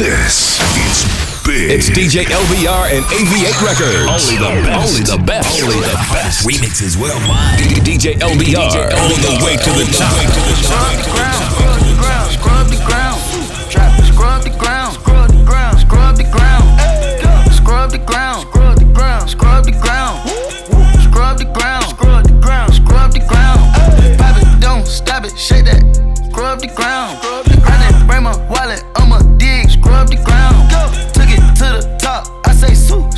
This is big. It's DJ LBR and AV8 Records. Only the best. Only the best. Only the best. Remixes worldwide. DJ LBR. All the way to the top. Scrub the ground, scrub the ground, Trap, scrub the ground, scrub the ground, scrub the ground, scrub the ground, scrub the ground, scrub the ground, scrub the ground, scrub the ground, scrub the ground. Pop it, don't stop it, shake that, scrub the ground. I didn't bring my wallet, I'ma dig,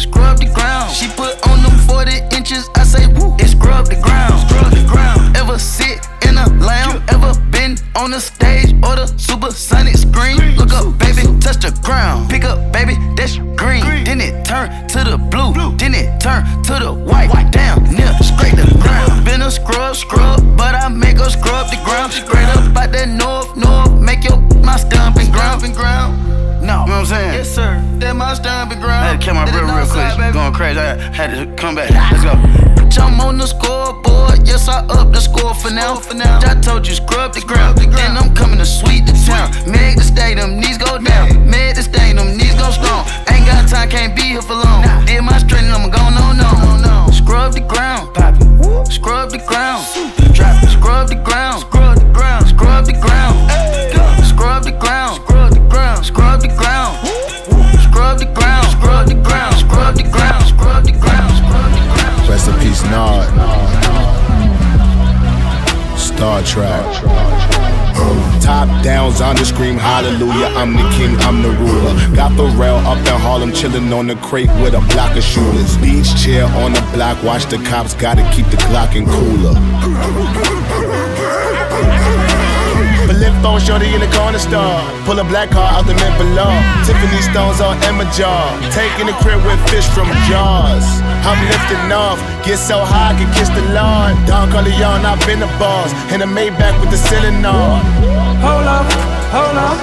scrub the ground. She put on them 40 inches, I say woo, it scrub the ground, scrub the ground. Ever sit in a lamb, ever been on the stage or the supersonic screen? Look up, baby, touch the ground. Pick up, baby, that's green. Then it turn to the blue, then it turn to the white. white. Down, near, scrape the ground. Been a scrub, scrub, but I make her scrub the ground. Straight up out that north, north, make your my stomping ground, and ground. No, You know what I'm saying? yes sir, that my stomping ground. I had to kill my Did it real, real quick. side, baby. Going crazy. I had to come back. Ah. Let's go. I'm on the scoreboard, yes I up the score for now. For now, I told you scrub the ground. Then I'm coming to sweep the town. Make the stadium knees go down. Make the stadium knees go strong. Ain't got time, can't be here for long. Did my straight and I'm going on, no, no. Scrub the ground, pop it. Scrub the ground, drop it. Scrub the ground, scrub the ground, scrub the ground. Scrub the ground, scrub the ground, scrub the ground. Scrub the ground, scrub the ground, scrub the ground, scrub the ground, scrub the ground. Rest in peace, Nod. Star Trek. Top downs on the scream, hallelujah. I'm the king, I'm the ruler. Got the rail up in Harlem, chillin' on the crate with a block of shooters. Beach chair on the block, watch the cops, gotta keep the Glock in cooler. Lift phone shorty in the corner store. Pull a black car out the mint below. Tiffany stones on Emma jaw. Taking the crib with fish from jaws. I'm lifting off. Get so high, I can kiss the Lord. Don Corleone, I've been the boss. In a Maybach with the ceiling on. Hold up, hold up.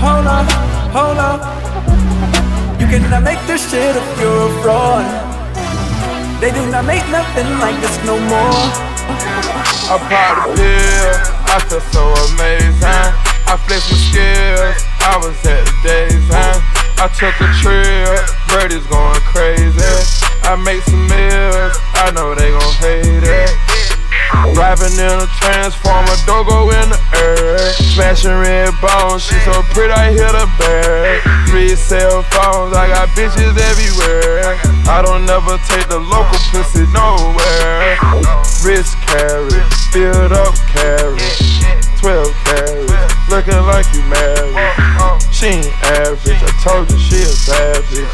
Hold up, hold up. You cannot make this shit if you're a fraud. They do not make nothing like this no more. I popped a pill, I feel so amazing. I flex my skills, I was at the days. I took a trip, birdies going crazy. I make some meals, I know they gon' hate it. Driving in a transformer, don't go in the air. Smashing red bones, she so pretty, I hit a bag. Three cell phones, I got bitches everywhere. I don't never take the local pussy nowhere. Wrist carry, filled up carry. 12 carats, looking like you married. She ain't average, I told you she a savage.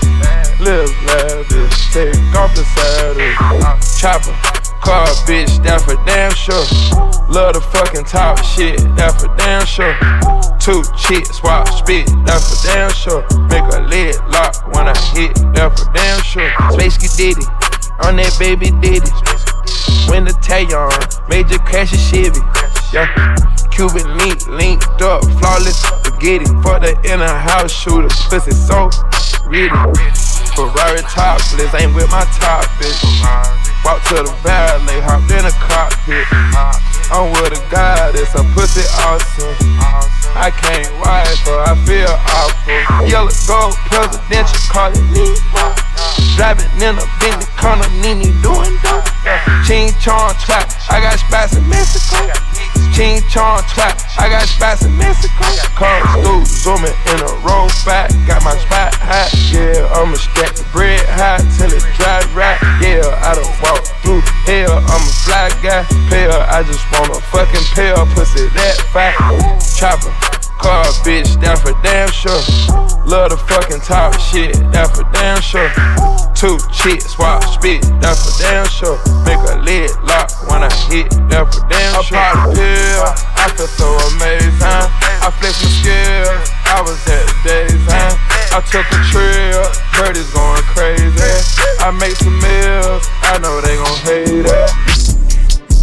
Live lavish, take off the saddle. Chopper, car bitch, that for damn sure. Love the fucking top shit, that for damn sure. Two chicks, swap spit, that for damn sure. Make a lid lock when I hit, that for damn sure. Space did it, on that baby did it. When the Tayon, major crash a Chevy. Yeah. Cuban link, linked up, flawless, it. For the inner house shooter, pussy so ready. Ferrari topless, ain't with my top bitch. Walk to the valet, hopped in a cockpit. I'm with a goddess, a pussy awesome. I can't wife her, I feel awful. Yellow gold presidential, call it neat. Driving in a Bentley, corner, Nini doing dope. Ching chong trap, I got spots in Mexico. Ching chong trap, I got spots in Mexico. Come through, zooming in a roll back, got my spot hot. Yeah, I'ma stack the bread hot till it dry right. Yeah, I done walk through hell, I'm a fly guy. Pale, I just wanna fucking pale pussy that fat. Chopper. Car bitch, that for damn sure. Love the fucking top shit, that for damn sure. Two chicks, swap spit, that for damn sure. Make a lid lock when I hit, that for damn sure. I pop a pill, I feel so amazing. I flex my skills, I was at the days end. I took a trip, birdies going crazy. I make some meals, I know they gon' hate it.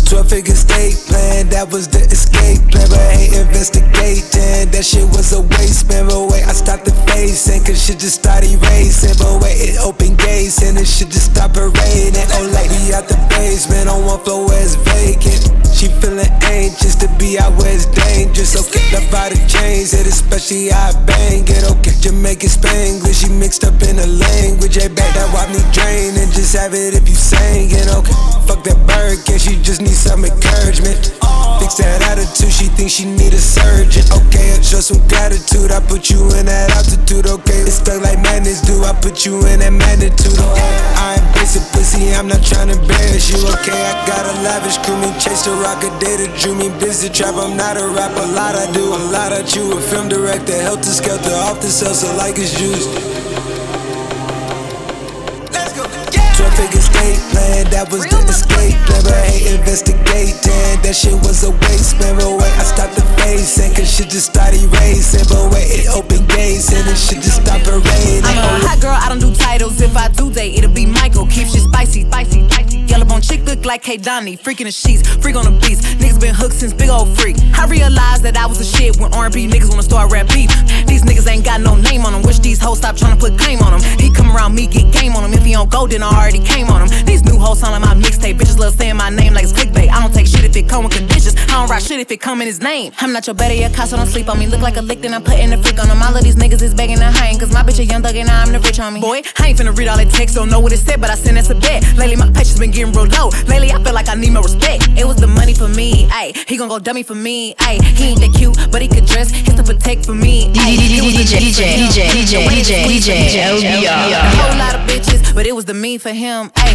12 figure estate plan, that was the escape plan. But I ain't investigating, that shit was a waste. Man, but wait, I stopped the facing, cause shit just started racing. But wait, it opened gates, and it shit just stopped parading. Oh, like we out the basement, on one floor where it's vacant. She feeling anxious to be out where it's dangerous. So kick up out the chains, it especially I bang it. Okay, Jamaican Spanglish, she mixed up in the language. Hey, back that wop me drain and just have it if you sang it. Okay, fuck that bird, she just need some encouragement? Fix that attitude, she thinks she need a surgeon. Okay, I show some gratitude, I put you in that altitude. Okay, it's stuck like madness, do I put you in that magnitude? I ain't basic pussy, I'm not trying to embarrass you. Okay, I got a lavish crew, me chase the rock, rocket, data drew me busy trap. I'm not a rapper, a lot I do, a lot I chew. A film director, helter skelter, off the salsa like it's juice. Escape plan, that was the escape plan. I hate investigating, that shit was a waste. But wait, I stopped the facing, cause shit just started racing. But wait, it opened gates, and it shit just stopped parading. I'm a hot girl, I don't do titles. If I do, they it'll be Michael. Keep shit spicy, spicy, spicy. Yellow bone chick look like K Donnie. Freaking the sheets, freak on the beats. Niggas been hooked since big old freak. I realized that I was a shit when R&B niggas wanna start rap beef. These niggas ain't got no name on them. Wish these hoes stop trying to put claim on them. He come around me, get game on him. If he don't go, then I already came on him. These new hoes sound like my mixtape. Bitches love saying my name like it's clickbait. I don't take shit if it come with conditions. I don't write shit if it come in his name. I'm not your better, your cost, so don't sleep on me. Look like a lick, then I'm putting a freak on them. All of these niggas is begging to hang. Cause my bitch a young thug and I'm the rich on me. Boy, I ain't finna read all that text, don't know what it said, but I sent us a bet. Lately, my patience been getting real low. Lately, I feel like I need more respect. It was the money for me, ayy. He gon' go dummy for me, ayy. He ain't that cute, but he could dress. He's to protect for me. ayy. It was the DJ, dick for DJ, him. DJ, The way DJ, it was DJ, sweet for him. LBR. A whole lot of bitches, but it was the me for him. Ayy,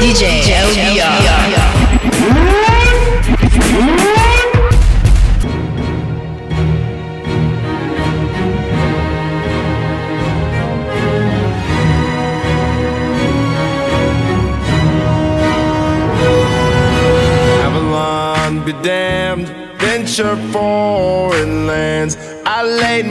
DJ Avalon be damned, venture for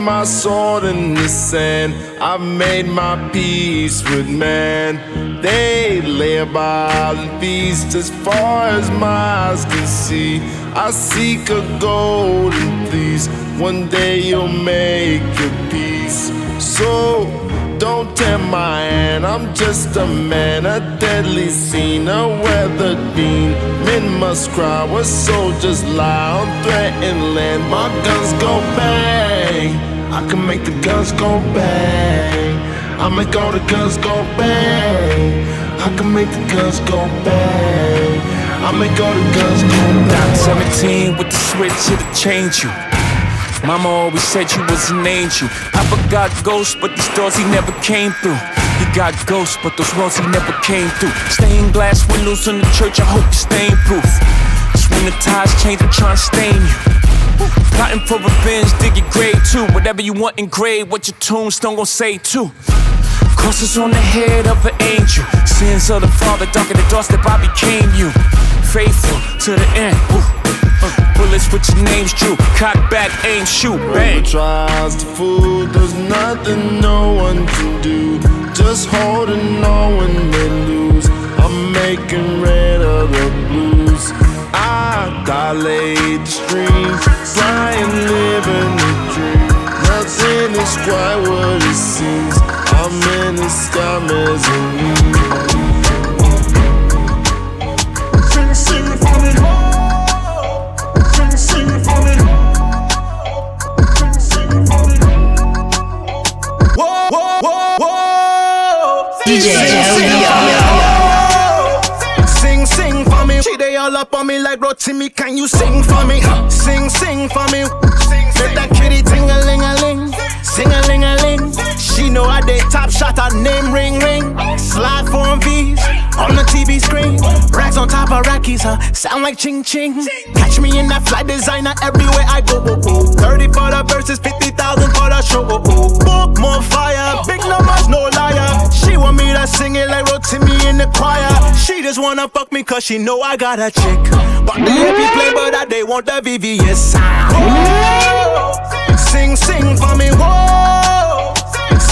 my sword in the sand. I've made my peace with man. They lay about and feast as far as my eyes can see. I seek a golden fleece. One day you'll make your peace. So don't tempt my hand, I'm just a man, a deadly scene, a weathered bean. Men must cry where soldiers lie on threatened land. My guns go bang, I can make the guns go bang. I make all the guns go bang. I can make the guns go bang. I make all the guns go bang. 17 with the switch, it'll change you. Mama always said you was an angel. Papa got ghosts, but these doors he never came through. He got ghosts, but those walls he never came through. Stained glass windows in the church, I hope you're stain proof. Just when the tides change, I'm trying to stain you. Plotting for revenge, dig your grave too. Whatever you want engraved, what your tombstone gon' say too. Crosses on the head of an angel. Sins of the father, darker the doorstep, I became you. Faithful to the end. Ooh. Uh, bullets with your names drew. Cock back, aim, shoot, bang. Whoever tries to fool, there's nothing no one can do. Just holding on when they lose. I'm making red of the blues. I dilate the streams, flying, living the dream. Nothing is quite what it seems. I'm in the sky mezzanine. Sing, sing up on me like Rotimi. Can you sing for me? Sing, sing for me. Let that kitty ting a ling a ling. Sing a ling a ling. She know I did top shot, her name ring ring. Slide form V's on the TV screen. Racks on top of rackies, huh? Sound like ching ching. Catch me in that fly designer everywhere I go. Oh, oh. for the verses, 50,000 for the show. Book more fire, big numbers, no liar. She want me to sing it like Rotimi in the choir. She just wanna fuck me cause she know I got a chick. But the happy play, but that they want the VVS. Whoa. Sing, sing for me, whoa.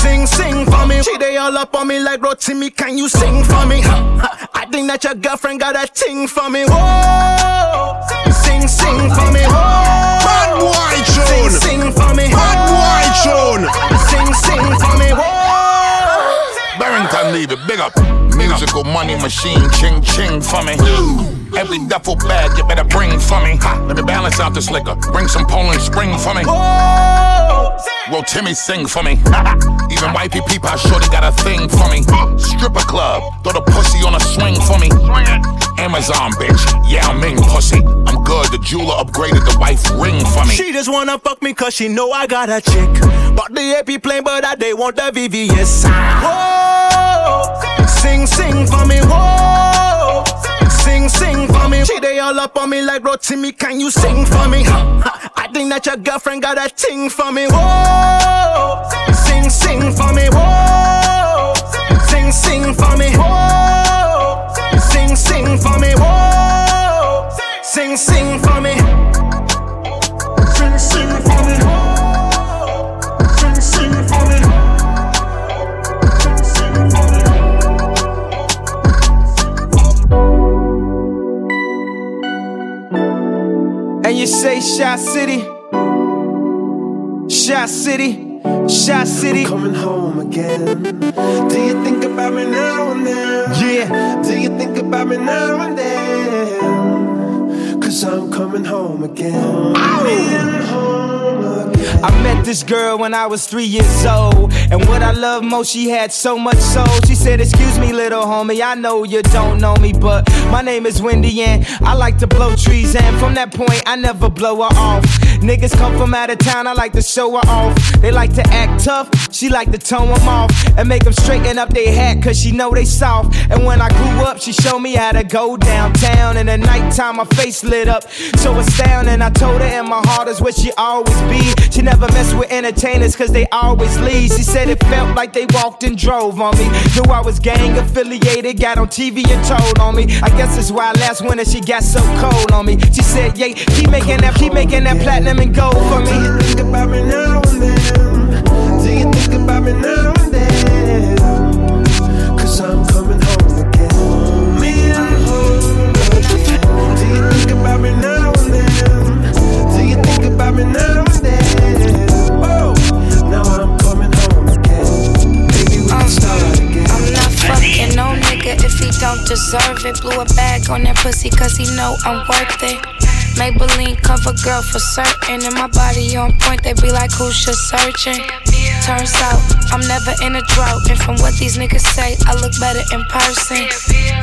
Sing, sing for me. She they all up on me like Rotimi, can you sing for me? I think that your girlfriend got a ting for me, whoa. Sing, sing for me, whoa. Bad boy Sing, tune. sing for me, Bad boy tune. Sing, sing for me, whoa. Barrington Levy, big up. Musical money machine, ching ching for me. Every duffel bag you better bring for me. Ha, let me balance out this liquor. Bring some Poland Spring for me. Will Timmy sing for me? Even wifey peep how shorty got a thing for me. Stripper club, throw the pussy on a swing for me. Amazon bitch, Yao Ming pussy. I'm good, the jeweler upgraded the wife ring for me. She just wanna fuck me cause she know I got a chick. But the AP plain, but that they want the VVS. Whoa, sing, sing for me, whoa. Sing, sing for me. She they all up on me like Rotimi, can you sing for me? I think that your girlfriend got a ting for me, whoa. Sing, sing for me, whoa. Sing, sing for me, whoa. Sing, sing for me, whoa. Sing, sing for me. Sing, you say Shot City, Shot City, Shot City. coming home again. Do you think about me now and then? Yeah. Do you think about me now and then? Cause I'm coming home again. Being home again. I met this girl when I was three years old. And what I love most, she had so much soul. She said, Excuse me, little homie, I know you don't know me, but my name is Wendy and I like to blow trees. And from that point, I never blow her off. Niggas come from out of town, I like to show her off. They like to act tough, she like to tone them off. And make them straighten up their hat, cause she know they soft. And when I grew up, she showed me how to go downtown. And at nighttime, my face lit up. So astounding, I told her, and my heart is where she always be. She never mess with entertainers, cause they always leave. She said it felt like they walked and drove on me. Knew I was gang affiliated, got on TV and told on me. I guess that's why last winter she got so cold on me. She said, yeah, keep making that, keep making that platinum and gold for me. Do you think about me now and then? Do you think about me now and then? Cause I'm coming home again. Being home again. Do you think about me now and then? Do you think about me now and then? Oh, now I'm coming home again. Maybe we can start again. I'm not fucking no nigga if he don't deserve it. Blew a bag on that pussy cause he know I'm worth it. Maybelline cover girl for certain. And my body on point, they be like, who's just searching? Turns out, I'm never in a drought. And from what these niggas say, I look better in person.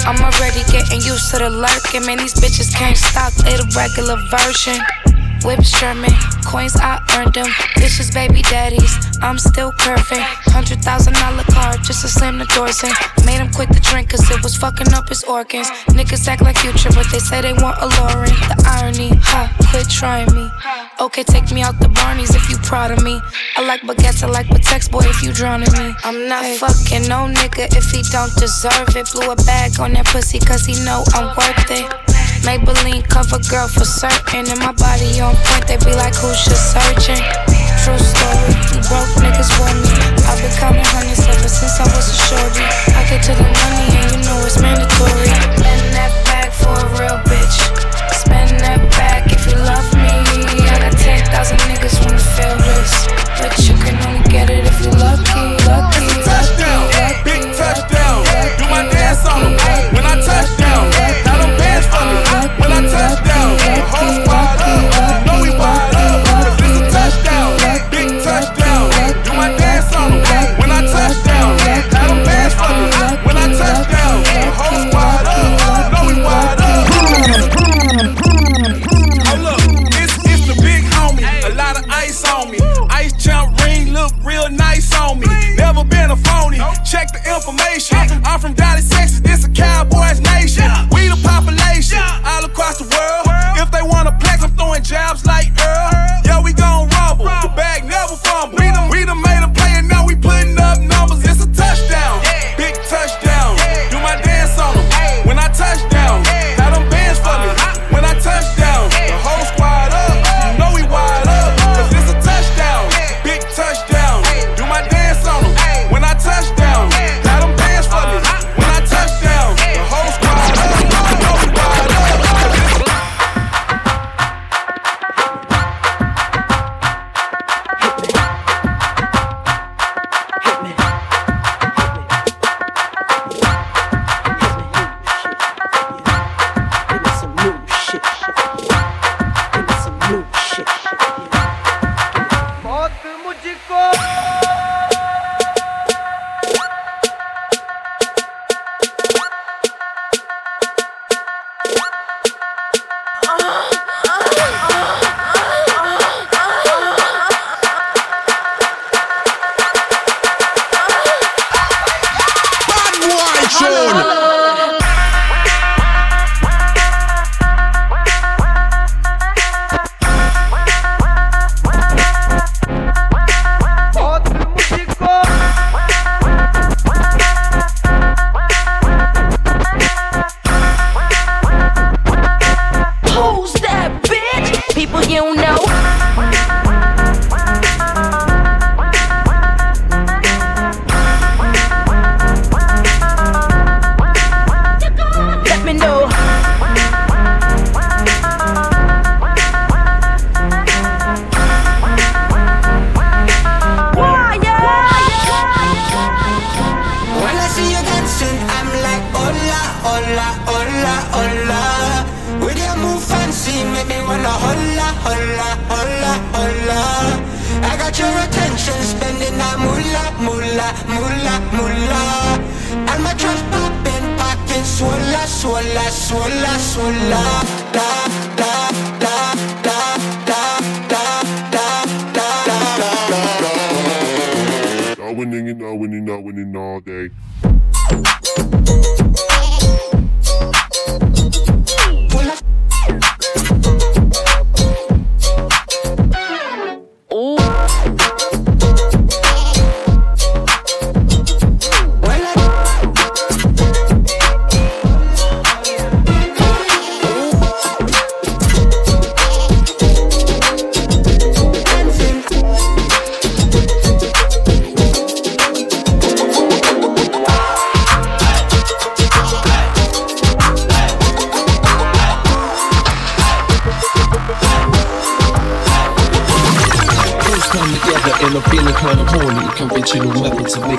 I'm already getting used to the lurking. Man, these bitches can't stop, they the regular version. Whips German, coins I earned them. Dishes baby daddies, I'm still curving. Hundred thousand dollar car just to slam the doors in. Made him quit the drink cause it was fucking up his organs. Niggas act like future, but they say they want a Lauren. The irony, ha, quit trying me. Okay, take me out the Barneys if you proud of me. I like baguettes, I like Pateks, boy, if you drowning me. I'm not fucking no nigga if he don't deserve it. Blew a bag on that pussy cause he know I'm worth it. Maybelline cover girl for certain. And my body on point, they be like, who's just searching? True story, broke niggas for me. I've been counting hundreds ever since I was a shorty. I get to the money and you know it's mandatory. Spend that bag for a real bitch. Spend that bag if you love me. I got 10,000 niggas wanna feel this. But you can only get it if you lucky, lucky, lucky, hola, hola, hola. I got your attention, spending that moolah, moolah, moolah, moolah. And my trust popping, pocket swola, swola, swola, swola. Da, da, da, da, da, da, da, da, da, da, da. Not winning, not winning, not winning all day.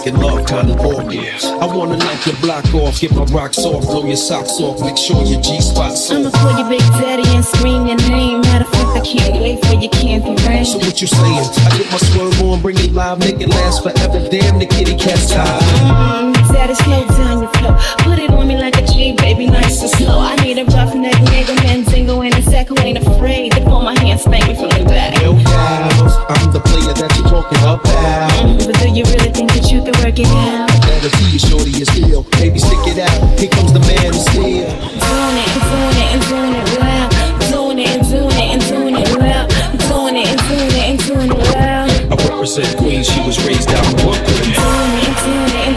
Making love kinda boring. I wanna knock your block off, get my rocks off, blow your socks off, make sure your G spot's I'ma off. call you Big Daddy and scream your name. Matter of fact, I can't wait for your candy rain. So what you saying? I get my swerve on, bring it live, make it last forever. Damn, the kitty cat's tired. Mm, Daddy, slow down your flow. Put it on me like a baby, nice and slow. I need a roughneck nigga, Mandingo in a sack who ain't afraid to pull my hand, spank me from the back. Yo, pals, I'm the player that you're talking about. Mm, But do you really think that you can work it out? Let us see you, shorty, is still. Baby, stick it out. Here comes the man who's still. Doing it and doing it and doing it well. Doing it and doing it and doing it well. Doing it and doing it and doing it well. I represent Queens, she was raised out in Brooklyn. Doing it and doing it and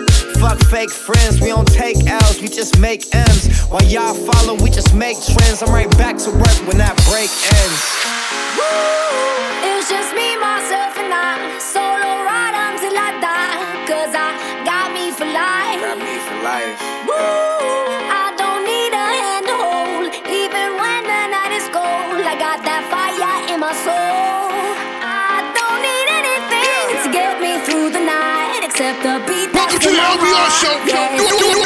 Fuck fake friends, we don't take L's, we just make M's. While y'all follow, we just make trends. I'm right back to work when that break ends. Was just me, myself, and I. Solo heart. show.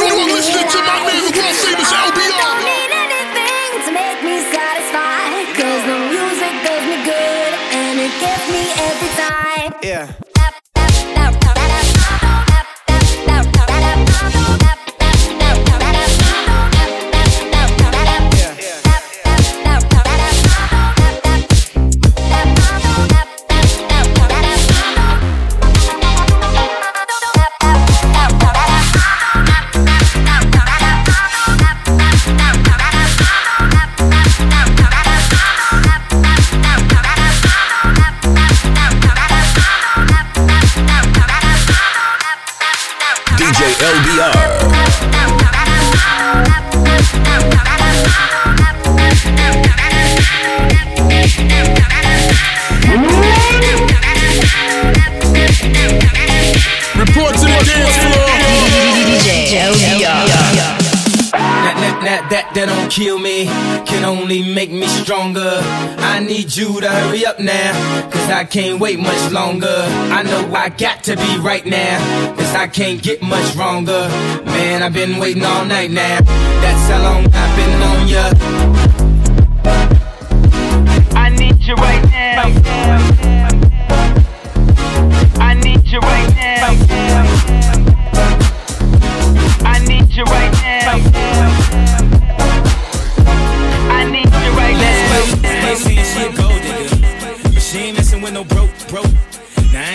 Kill me, can only make me stronger. I need you to hurry up now, cause I can't wait much longer. I know I got to be right now, cause I can't get much wronger. Man, I've been waiting all night now, that's how long I've been on ya.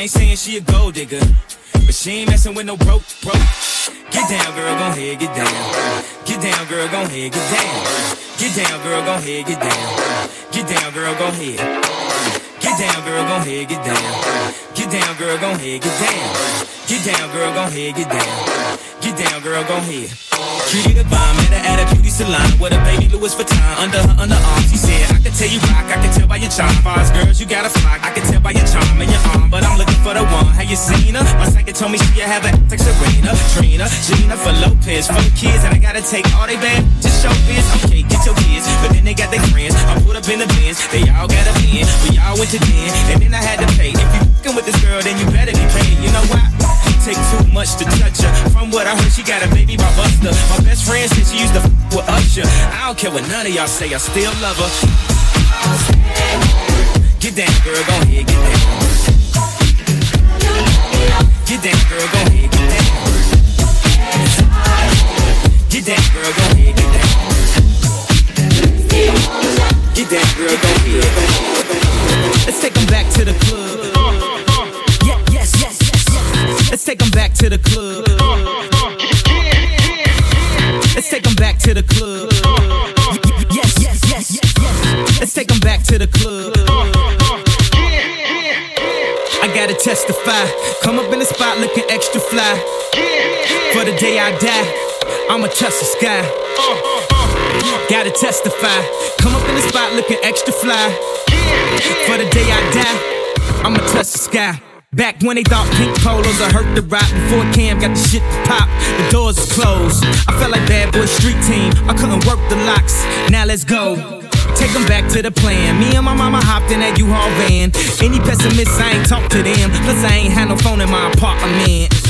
I ain't saying she a gold digger, but she ain't messing with no broke, broke. Get down, girl, gon' ahead, get down. Get down, girl, gon' ahead, get down. Get down, girl, gon' ahead, get down. Get down, girl, gon' ahead. Get down, girl, gon' ahead, get down. Get down, girl, gon' ahead, get down. Get down, girl, gon' ahead, get down. Get down, girl, go ahead. Cutie the bomb, met her at a beauty salon with a baby Louis Vuitton under her underarm. She said, I can tell you rock, I can tell by your charm. Far as girls, you got a flock. I can tell by your charm and your arm, but I'm looking for the one. Have you seen her? My second told me she have an like Serena, Trina, Gina for Lopez, for the kids, and I gotta take all they bad to show biz. Okay, get your kids, but then they got their friends. I put up in the bins, they all got a bin. We all went to den, and then I had to pay. If you fucking with this girl, then you better be paid. You know why? Take too much to touch her. From what I heard, she got a baby by Buster. My best friend said she used to f with Usher. I don't care what none of y'all say, I still love her. Get down, girl, go ahead, get down. Get down, girl, go ahead, get down. Get down, girl, go ahead, get down. Get down, girl, go ahead. Let's take 'em back to the club. Let's take 'em back to the club. Let's take 'em back to the club. Yes, yes, yes, yes, yes. Let's take 'em back to the club. I gotta testify. Come up in the spot looking extra fly. For the day I die, I'ma touch the sky. Gotta testify. Come up in the spot looking extra fly. For the day I die, I'ma touch the sky. Back when they thought pink polos would hurt the rock Before Cam got the shit to pop, the doors closed I felt like bad boy street team, I couldn't work the locks Now let's go Take them back to the plan. Me and my mama hopped in that U-Haul van. Any pessimists, I ain't talk to them. Plus, I ain't had no phone in my apartment.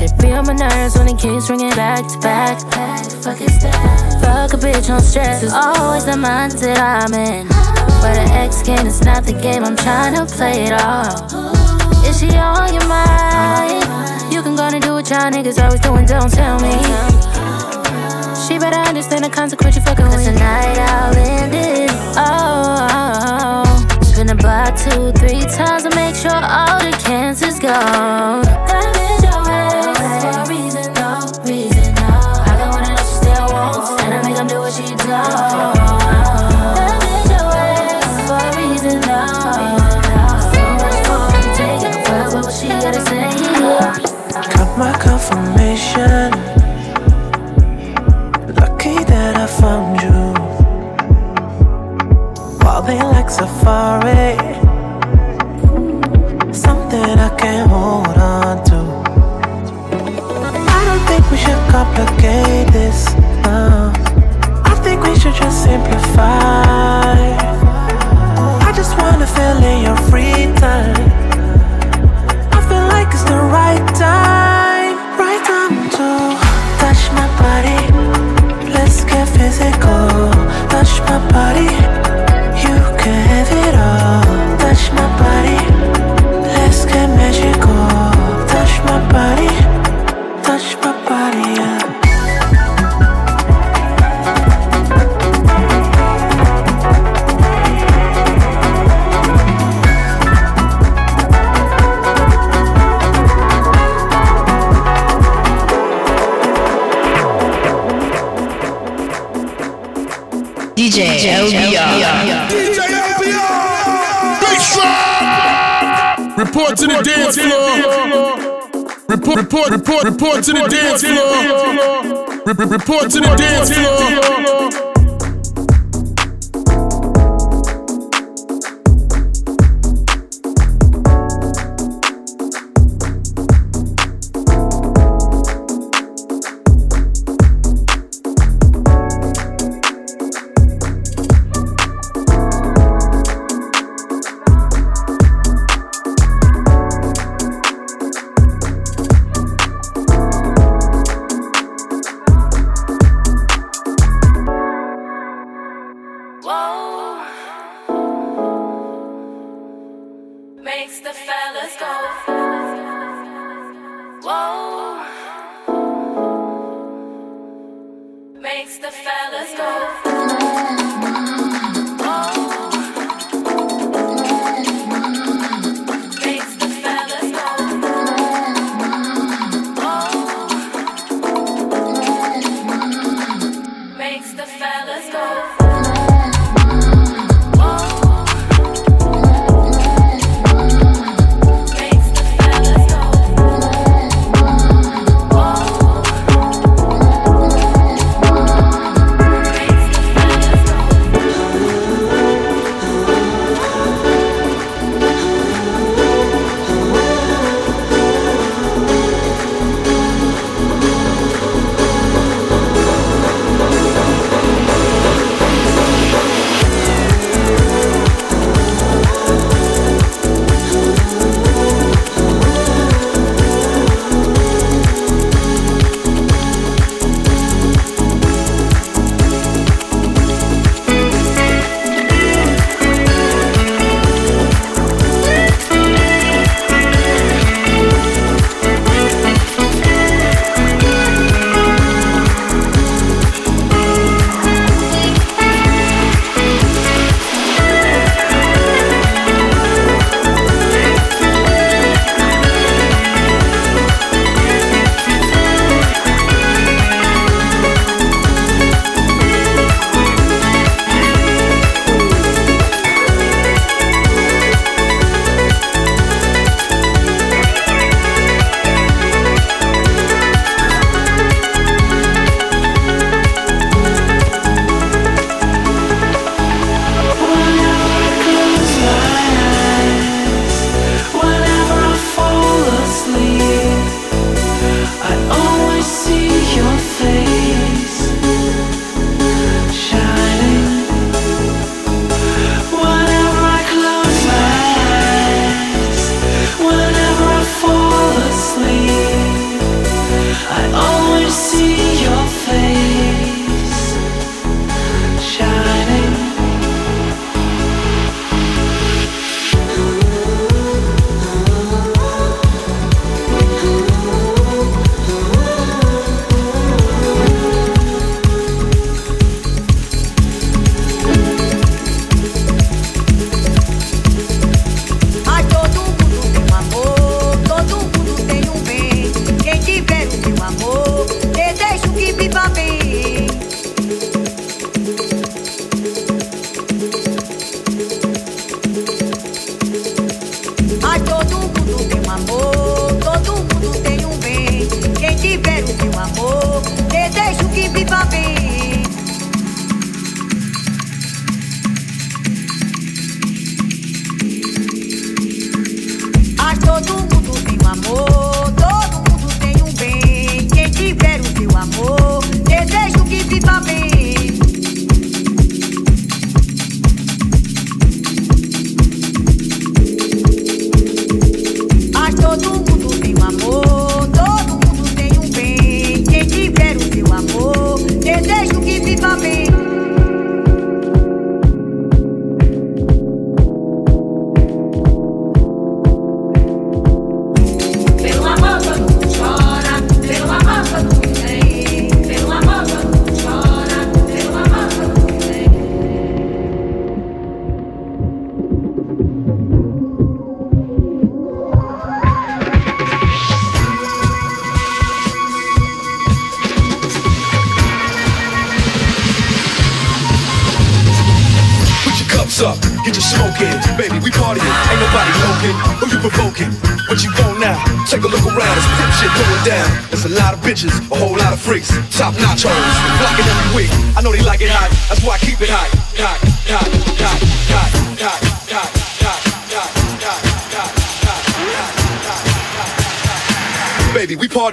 Shit be on my nerves when it keeps ringing back to back. Fuck is that? Fuck a bitch on stress. It's always the mindset I'm in. But an ex game is not the game, I'm trying to play it all. Is she on your mind? You can go and do what y'all niggas always doing, don't tell me. She better understand the consequence you fucking with. Tonight I'll end it. Oh, oh, oh, spin a block two, three times to make sure all the cancer's gone. What she gotta to the dance floor. Report, report, report, report to the dance floor. Re- re- Report to the dance floor.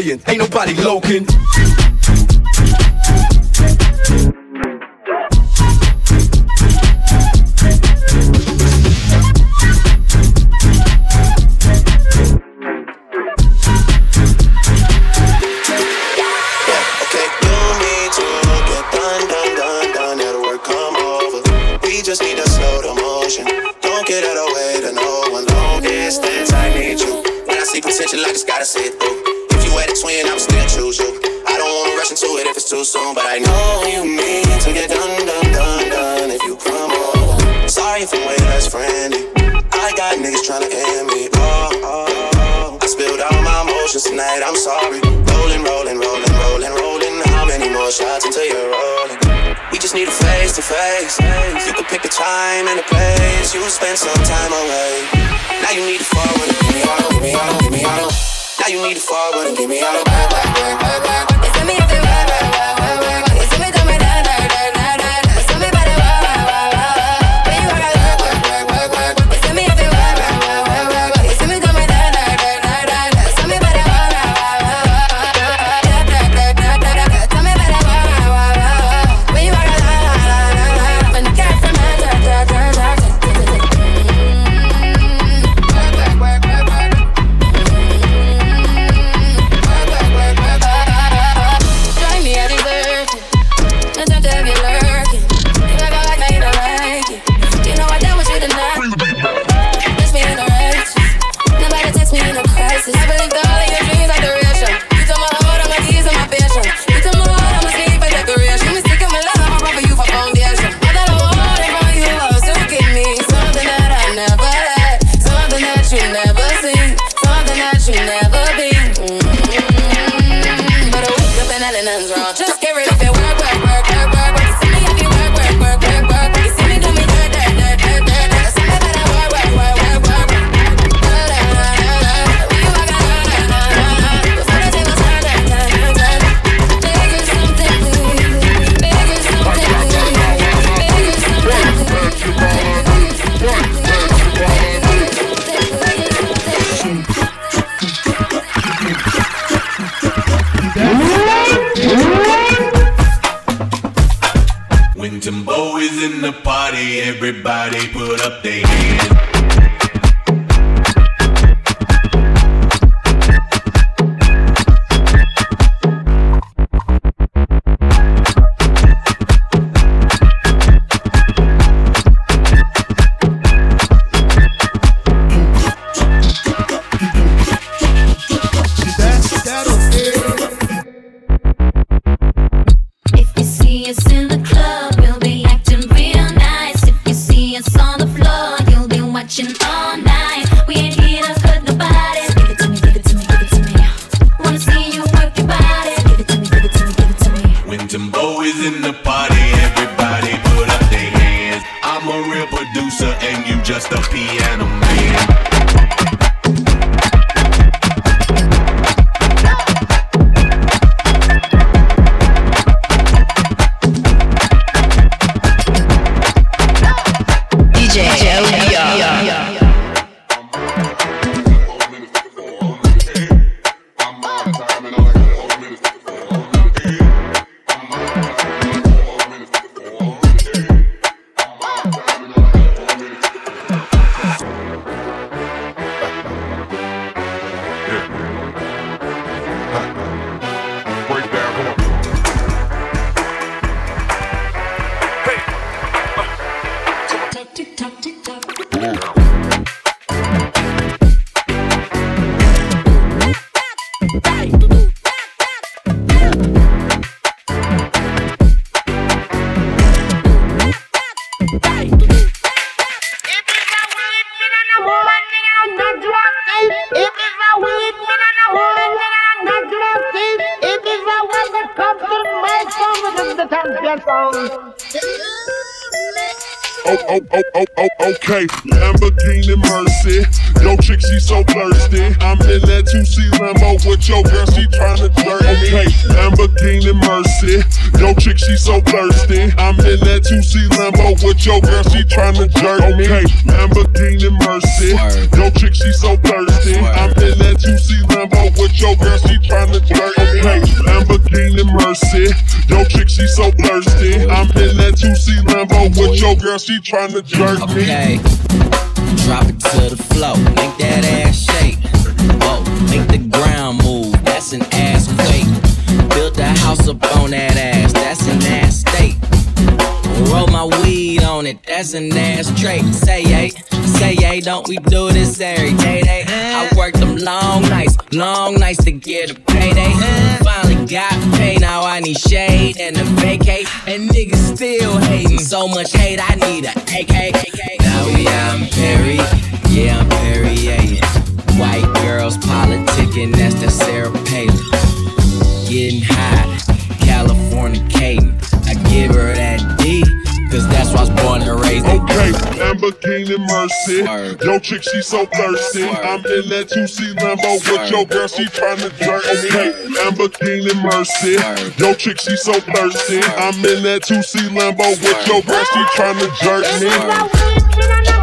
Ain't nobody loking. I got niggas tryna end me. Oh, oh, oh. I spilled all my emotions tonight. I'm sorry. Rolling, rolling, rolling, rolling, rolling. How many more shots until you're rolling? We just need a face to face. You could pick a time and a place. You spend some time away. Now you need to forward but give me all, give me all, give me all. Now you need to forward and give me all. Back, back, me, it's back, back, back. watching she tryna jerk me. Okay. Drop it to the floor, make that ass shake. Whoa, make the ground move, that's an ass quake. Built a house up on that ass, that's an ass state. Roll my weed on it, that's an ass trait. Say yay, say yay, don't we do this every day? Day. I work long nights, long nights to get a payday. Finally got paid, now I need shade and a vacate. And niggas still hating, so much hate, I need a AK. Now yeah, I'm Perry, yeah, I'm Perry, yeah, yeah. White girls politicking, that's the Sarah Palin. Getting high, Californicating. I give her that D, cause that's why I was born and raised in Okay, Lamborghini Mercy. Yo, chick, she so thirsty. I'm in that 2C Lambo with your girl, she tryna jerk. Okay, Lamborghini Mercy. Yo, chick, she so thirsty. I'm in that 2C Lambo with your girl, she tryna jerk me.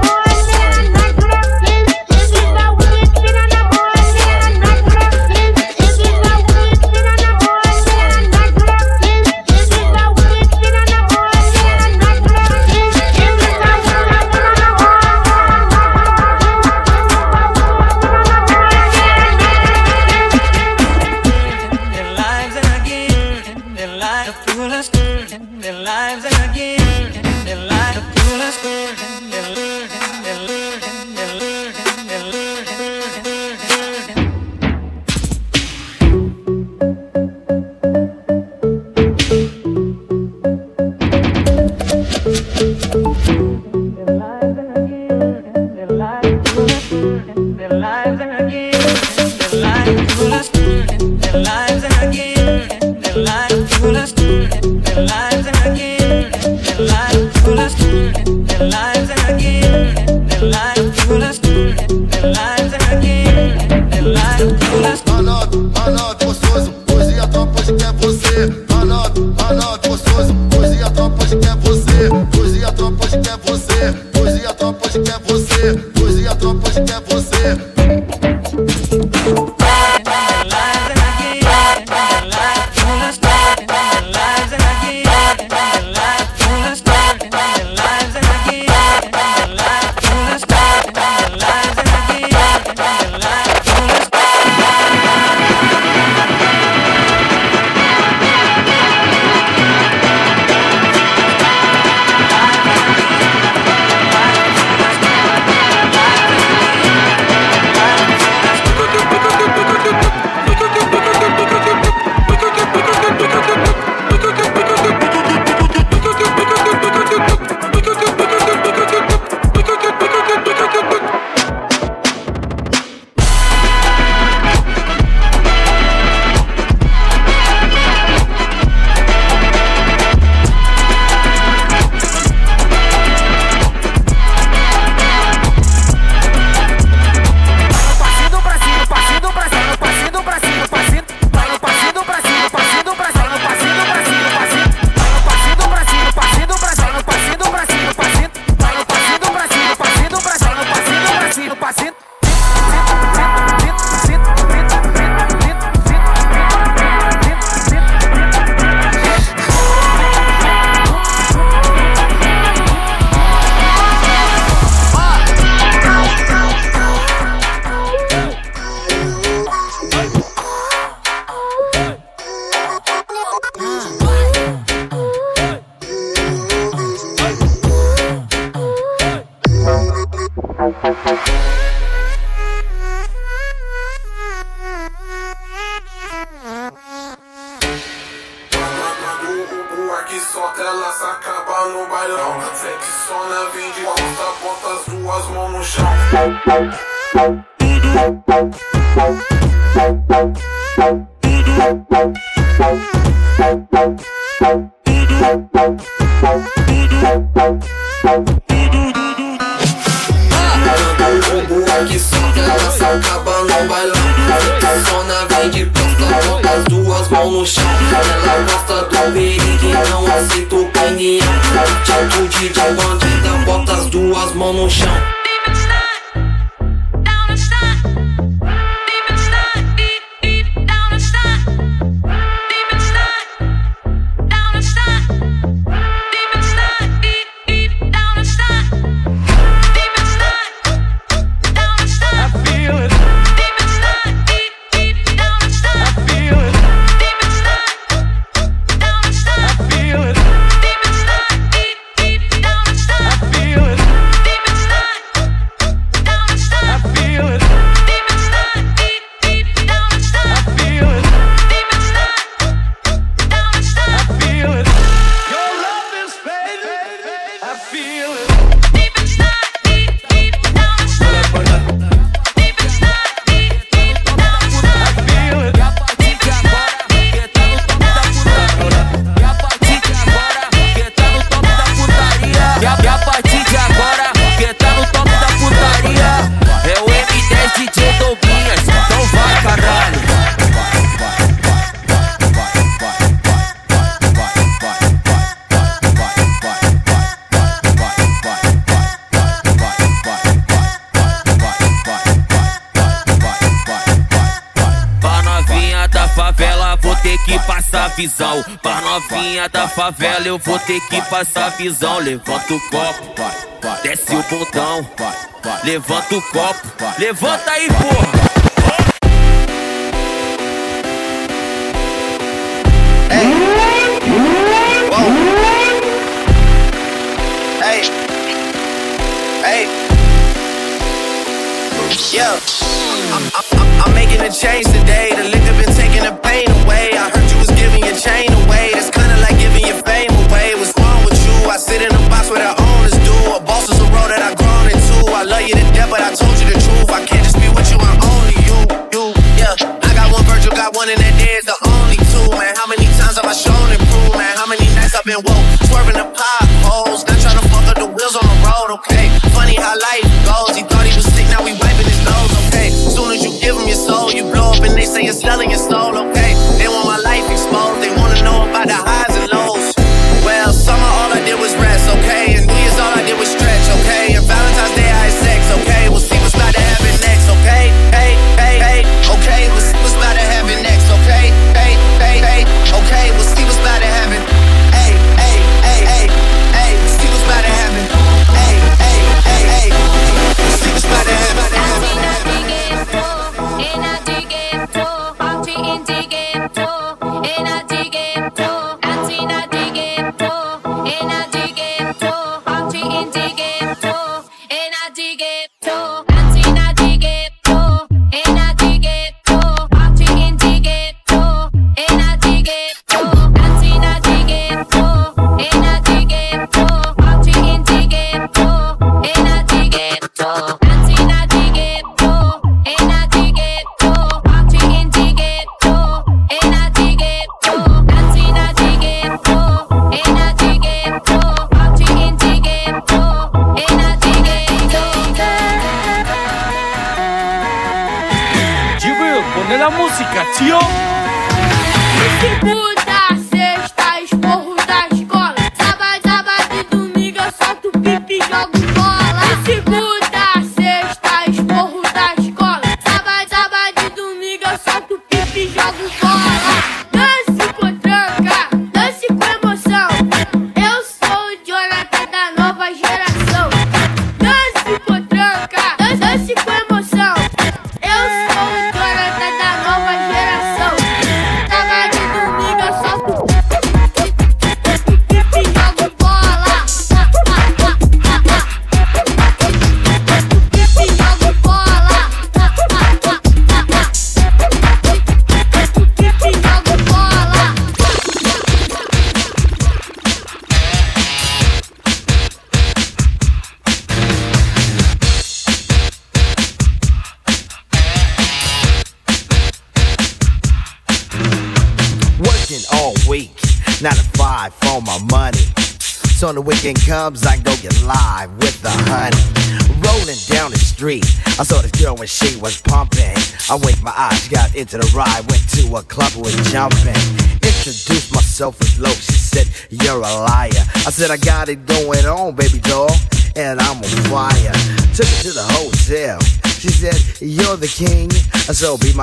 Eu vou ter que passar visão. Levanta o copo, desce o botão. Levanta o copo, levanta aí, porra. Yeah. I'm, I'm, I'm making a change today. The liquor been taking the pain away. I heard you was giving your chain away. That's kinda like your fame away. What's wrong with you? I sit in a box where the owners do. A boss is a role that I've grown into. I love you to death, but I told you the truth. I can't just be with you, I'm only you. You, yeah. I got one Virgil, got one, and that there's the only two, man. How many times have I shown and proved, man? How many nights I've been woke, swerving the potholes, not trying to fuck up the wheels on the road, okay? Funny how life goes. He thought he was sick, now we wiping his nose, okay? Soon as you give him your soul, you blow up and they say you're selling your soul, okay? They want my life exposed,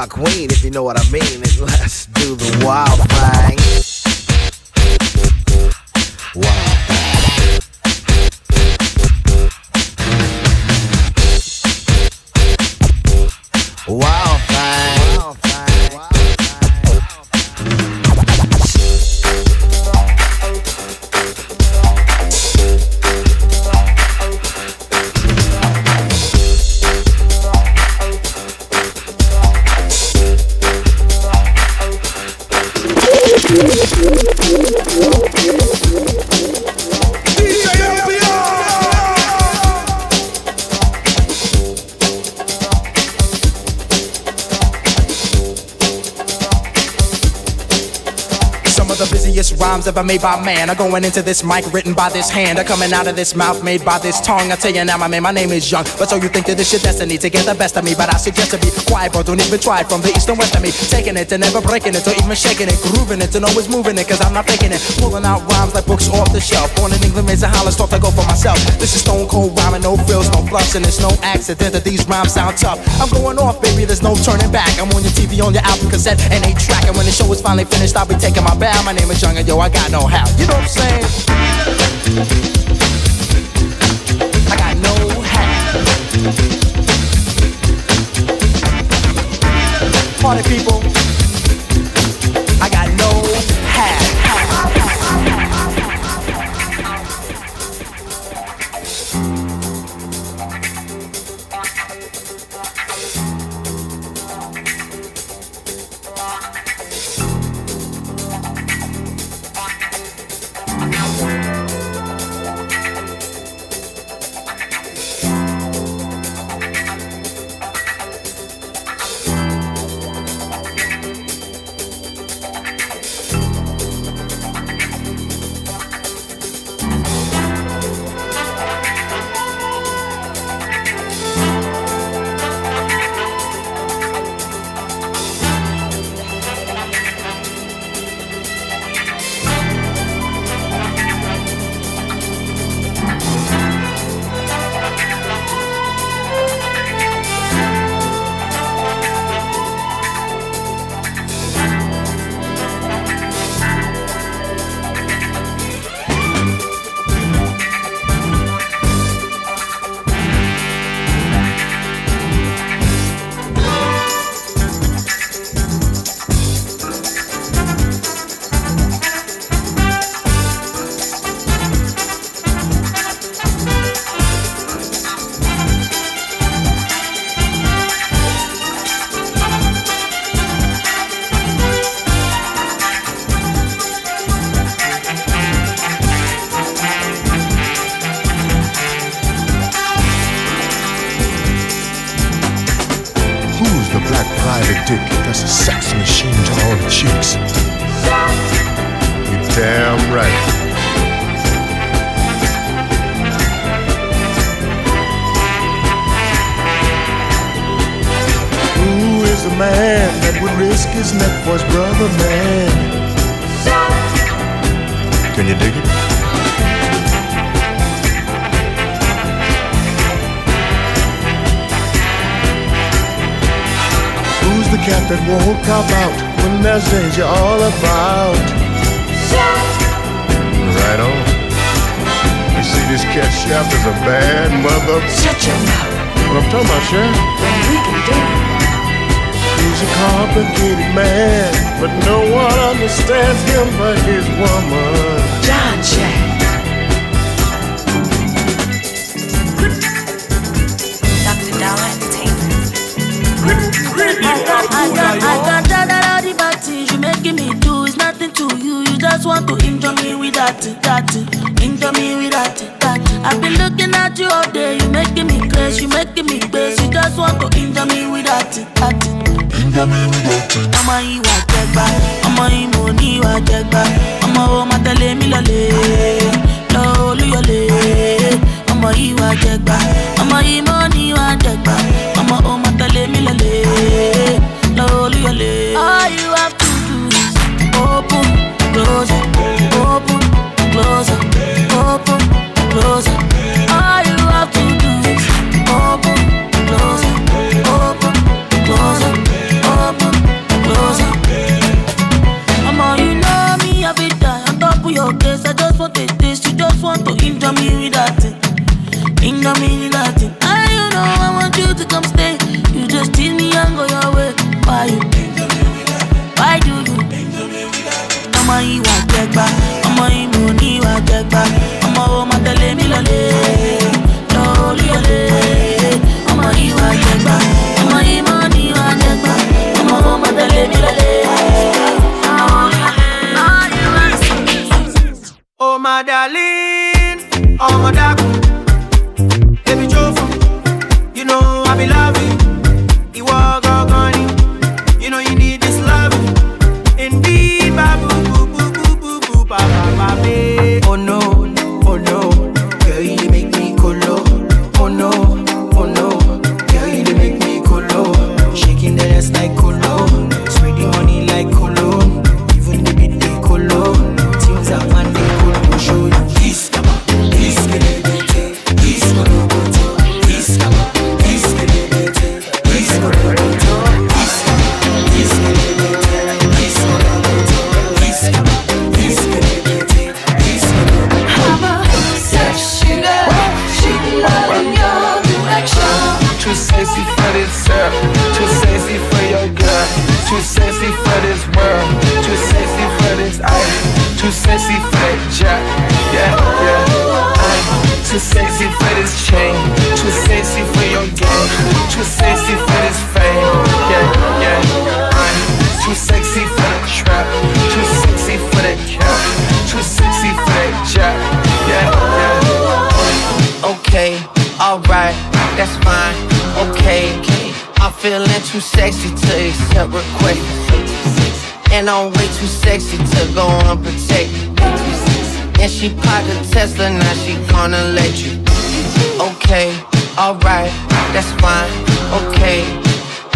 my queen if you know what I mean. And let's do the wild. Wild ever made by man are going into this mic written by this hand are coming out of this mouth made by this tongue. I tell you now, my man, my name is Young. But so you think that this your destiny to get the best of me? But I suggest to be quiet, bro. Don't even try from the east and west of me. Taking it and never breaking it, or even shaking it, grooving it and always moving it, cause I'm not faking it. Pulling out rhymes like books off the shelf. Born in England, raised in Holland, thought I go for myself. This is stone cold rhyming, no frills, no fluffs, and it's no accident that these rhymes sound tough. I'm going off, baby, there's no turning back. I'm on your TV, on your album cassette, and a track. And when the show is finally finished, I'll be taking my bow. My name is Young, and yo, I got no how. You know what I'm saying? I got no how. Party people,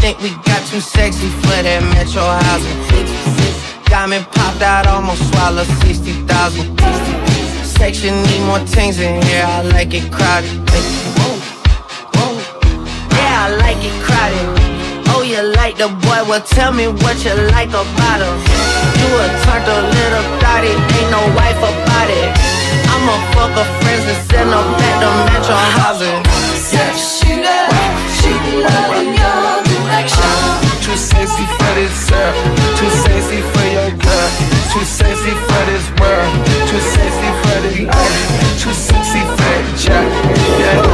think we got too sexy for that metro housing. Got me popped out, almost swallowed 60,000. Section need more things in here, I like it crowded. Yeah, I like it crowded. Oh, you like the boy, well tell me what you like about him. You a turtle little thotty, ain't no wife about it. I'ma fuck her friends and send them back to metro housing. Yeah. She love, she love you. Too sexy for this girl, too sexy for your girl, too sexy for this world, too sexy for the life, too sexy for the job. Yeah.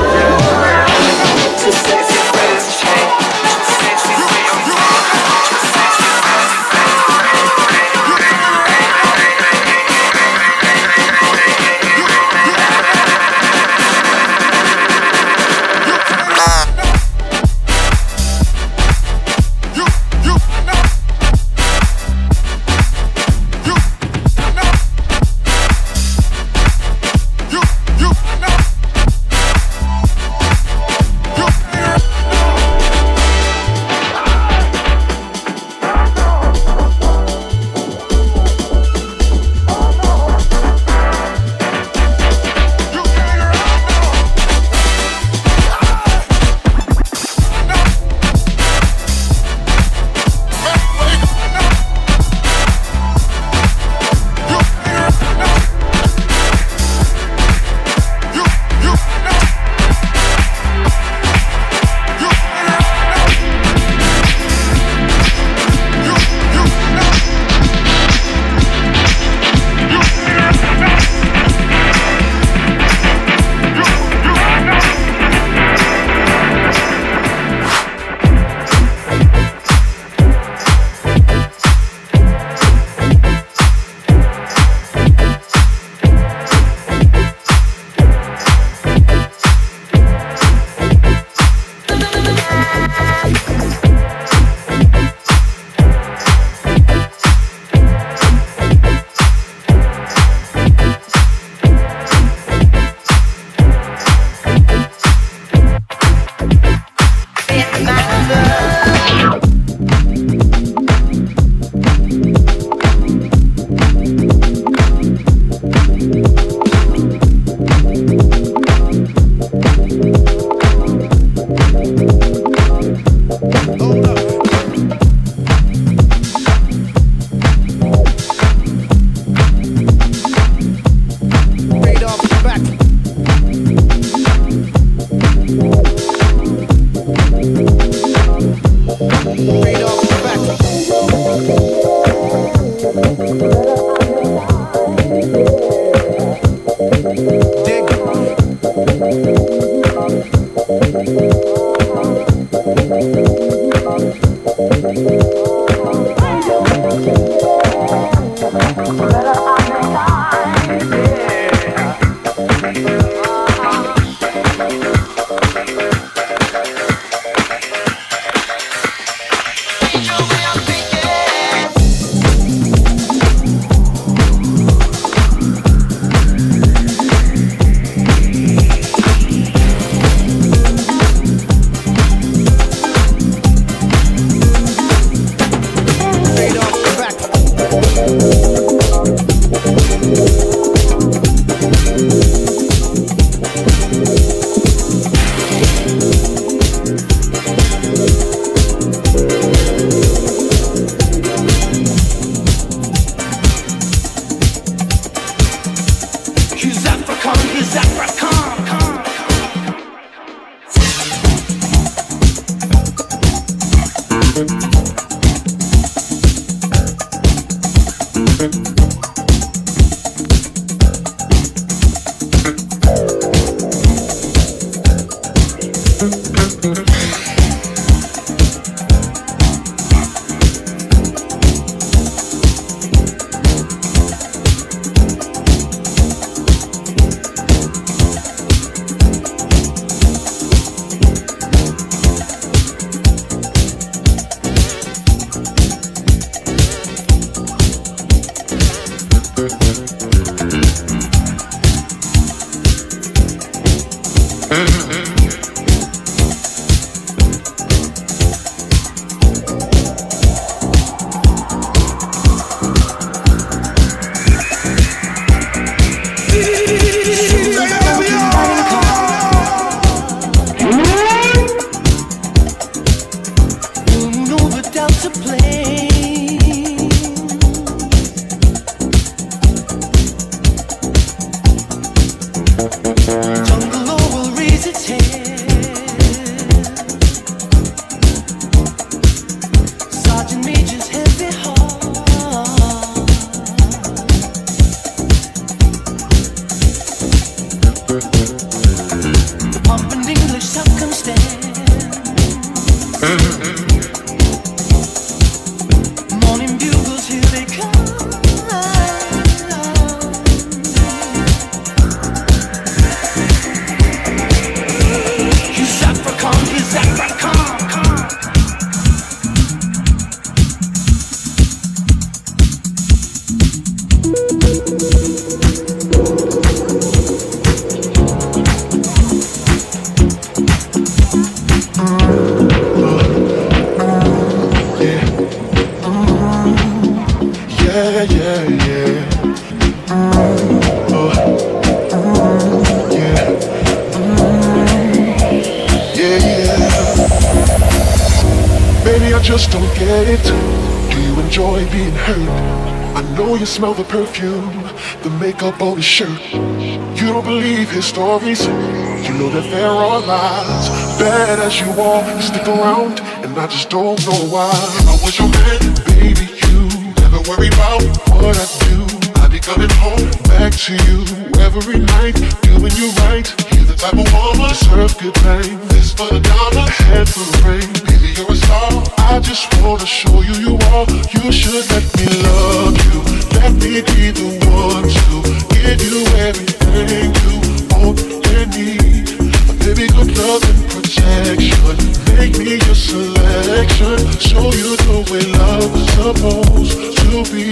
Shirt. You don't believe his stories. You know that there are lies. Bad as you are, stick around, and I just don't know why. I was your man, baby. You never worry about what I do. I be coming home back to you every night, doing you right. You're the type of woman deserve good things. This for the dollar, head for the rain. You're a star. I just wanna show you you are. You should let me love you. Let me be the one to give you everything you want and need. Baby, good love and protection. Make me your selection. Show you the way love is supposed to be.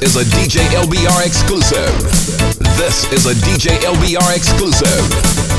This is a DJ LBR exclusive. This is a DJ LBR exclusive.